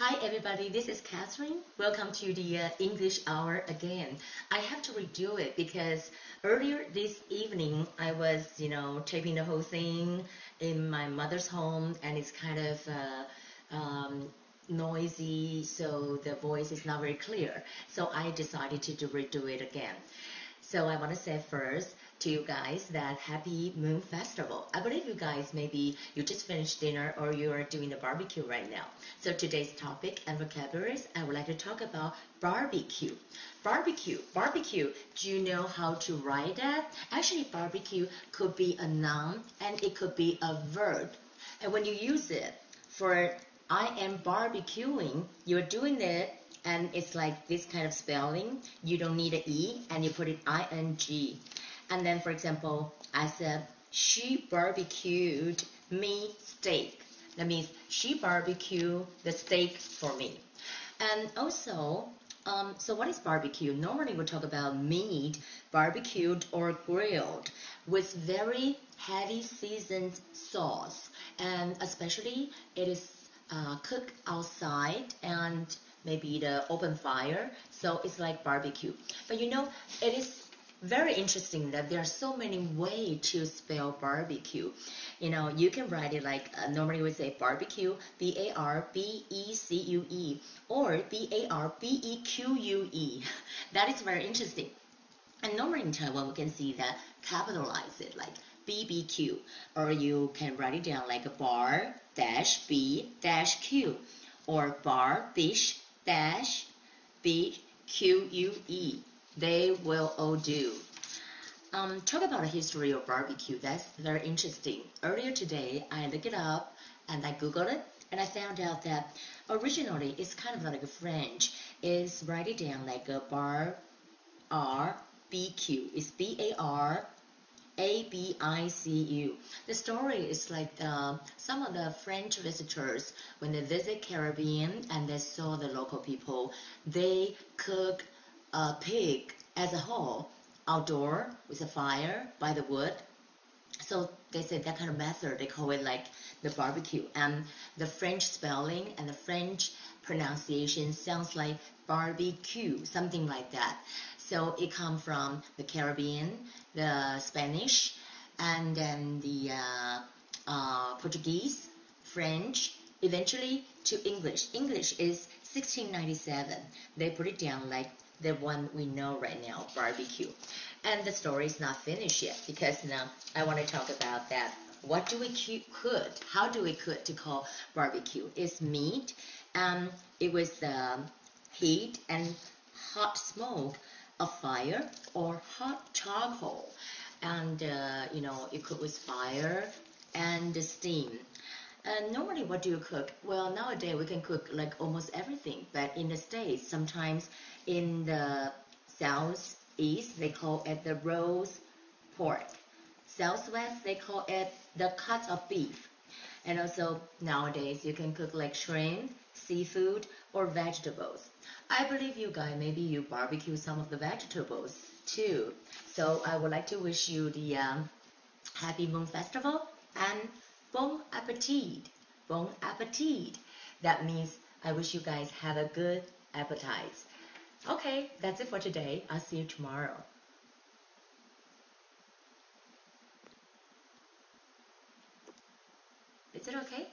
Hi everybody, this is Catherine. Welcome to the uh, English Hour again. I have to redo it because earlier this evening I was, you know, taping the whole thing in my mother's home and it's kind of uh, um, noisy, so the voice is not very clear. So I decided to do, redo it again. So I want to say first to you guys that happy moon festival. I believe you guys maybe you just finished dinner or you are doing a barbecue right now. So today's topic and vocabularies, I would like to talk about barbecue. Barbecue, barbecue. Do you know how to write that? Actually, barbecue could be a noun and it could be a verb. And when you use it for I am barbecuing, you're doing it and it's like this kind of spelling. You don't need an E and you put it ing. And then, for example, I said, she barbecued me steak. That means she barbecued the steak for me. And also, um, so what is barbecue? Normally we talk about meat, barbecued or grilled with very heavy seasoned sauce. And especially it is uh, cooked outside and maybe the open fire. So it's like barbecue. But you know, it is very interesting that there are so many ways to spell barbecue. You know, you can write it like uh, normally we say barbecue, B A R B E C U E, or B A R B E Q U E. That is very interesting. And normally in Taiwan, we can see that capitalize it like BBQ, or you can write it down like bar dash B dash Q, or bar bish dash B Q U E. They will all do. Um, talk about the history of barbecue. That's very interesting. Earlier today, I looked it up and I googled it, and I found out that originally it's kind of like a French. It's write it down like a bar R B Q. It's B A R a B I C U. The story is like uh, some of the French visitors when they visit Caribbean and they saw the local people, they cook a pig as a whole outdoor with a fire by the wood. So they say that kind of method they call it like the barbecue and the French spelling and the French pronunciation sounds like barbecue, something like that. So it comes from the Caribbean, the Spanish, and then the uh, uh, Portuguese, French, eventually to English. English is 1697. They put it down like the one we know right now, barbecue. And the story is not finished yet because now I want to talk about that. What do we cook? How do we cook to call barbecue? It's meat. Um, it was um, heat and hot smoke a fire or hot charcoal. And uh, you know you cook with fire and steam. And normally what do you cook? Well nowadays we can cook like almost everything. But in the states sometimes in the southeast they call it the roast pork. Southwest they call it the cut of beef. And also nowadays you can cook like shrimp seafood or vegetables I believe you guys, maybe you barbecue some of the vegetables too. So I would like to wish you the um, Happy Moon Festival and Bon Appetit. Bon Appetit. That means I wish you guys have a good appetite. Okay, that's it for today. I'll see you tomorrow. Is it okay?